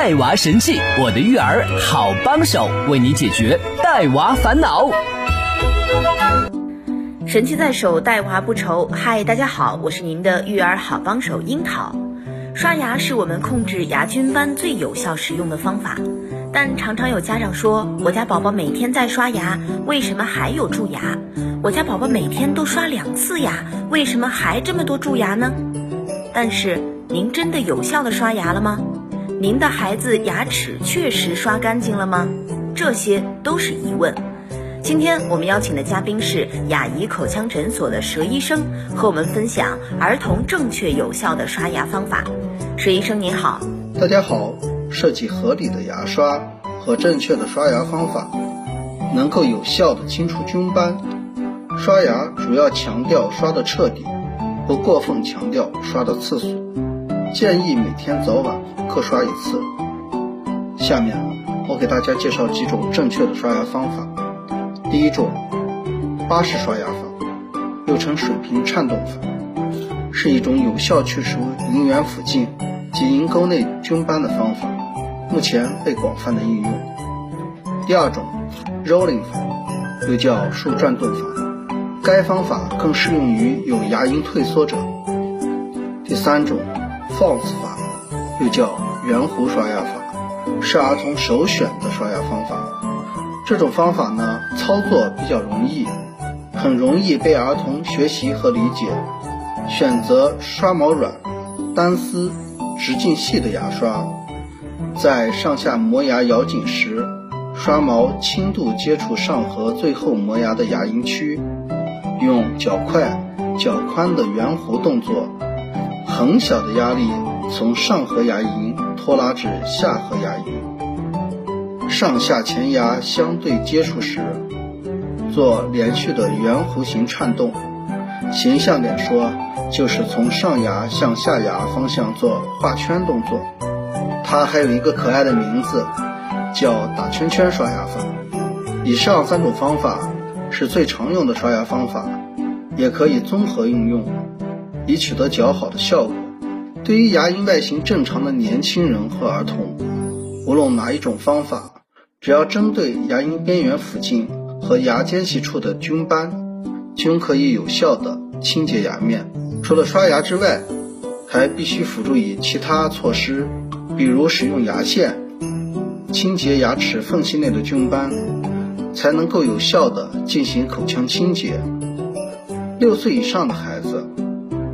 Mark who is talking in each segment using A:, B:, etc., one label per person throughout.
A: 带娃神器，我的育儿好帮手，为你解决带娃烦恼。
B: 神器在手，带娃不愁。嗨，大家好，我是您的育儿好帮手樱桃。刷牙是我们控制牙菌斑最有效实用的方法，但常常有家长说，我家宝宝每天在刷牙，为什么还有蛀牙？我家宝宝每天都刷两次牙，为什么还这么多蛀牙呢？但是您真的有效的刷牙了吗？您的孩子牙齿确实刷干净了吗？这些都是疑问。今天我们邀请的嘉宾是雅怡口腔诊所的佘医生，和我们分享儿童正确有效的刷牙方法。佘医生您好，
C: 大家好。设计合理的牙刷和正确的刷牙方法，能够有效的清除菌斑。刷牙主要强调刷的彻底，不过分强调刷的次数。建议每天早晚各刷一次。下面我给大家介绍几种正确的刷牙方法。第一种，巴氏刷牙法，又称水平颤动法，是一种有效去除龈缘附近及龈沟内菌斑的方法，目前被广泛的应用。第二种，rolling 法，又叫树转动法，该方法更适用于有牙龈退缩者。第三种，false 法，又叫圆弧刷牙法，是儿童首选的刷牙方法。这种方法呢，操作比较容易，很容易被儿童学习和理解。选择刷毛软、单丝、直径细的牙刷，在上下磨牙咬紧时，刷毛轻度接触上颌最后磨牙的牙龈区，用较快、较宽的圆弧动作，很小的压力从上颌牙龈拖拉至下颌牙龈。上下前牙相对接触时，做连续的圆弧形颤动。形象点说，就是从上牙向下牙方向做画圈动作。它还有一个可爱的名字，叫打圈圈刷牙法。以上三种方法是最常用的刷牙方法，也可以综合应用，以取得较好的效果。对于牙龈外形正常的年轻人和儿童，无论哪一种方法。只要针对牙龈边缘附近和牙间隙处的菌斑，均可以有效的清洁牙面。除了刷牙之外，还必须辅助以其他措施，比如使用牙线清洁牙齿缝隙内的菌斑，才能够有效的进行口腔清洁。六岁以上的孩子，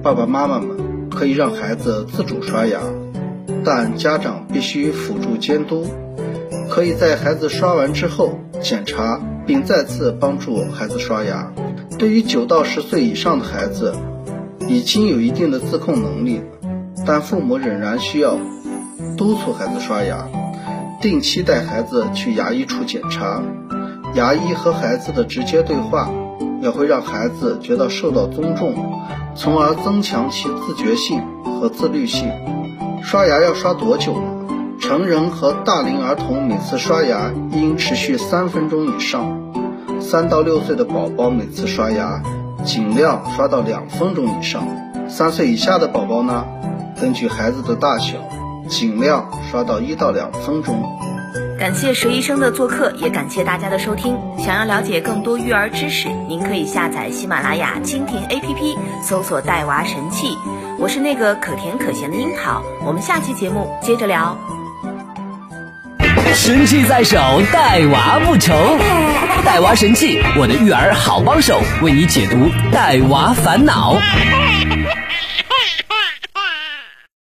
C: 爸爸妈妈们可以让孩子自主刷牙，但家长必须辅助监督。可以在孩子刷完之后检查，并再次帮助孩子刷牙。对于九到十岁以上的孩子，已经有一定的自控能力，但父母仍然需要督促孩子刷牙，定期带孩子去牙医处检查。牙医和孩子的直接对话，也会让孩子觉得受到尊重，从而增强其自觉性和自律性。刷牙要刷多久呢？成人和大龄儿童每次刷牙应持续三分钟以上，三到六岁的宝宝每次刷牙尽量刷到两分钟以上，三岁以下的宝宝呢，根据孩子的大小，尽量刷到一到两分钟。
B: 感谢石医生的做客，也感谢大家的收听。想要了解更多育儿知识，您可以下载喜马拉雅蜻蜓 APP，搜索“带娃神器”。我是那个可甜可咸的樱桃，我们下期节目接着聊。
A: 神器在手，带娃不愁。带娃神器，我的育儿好帮手，为你解读带娃烦恼。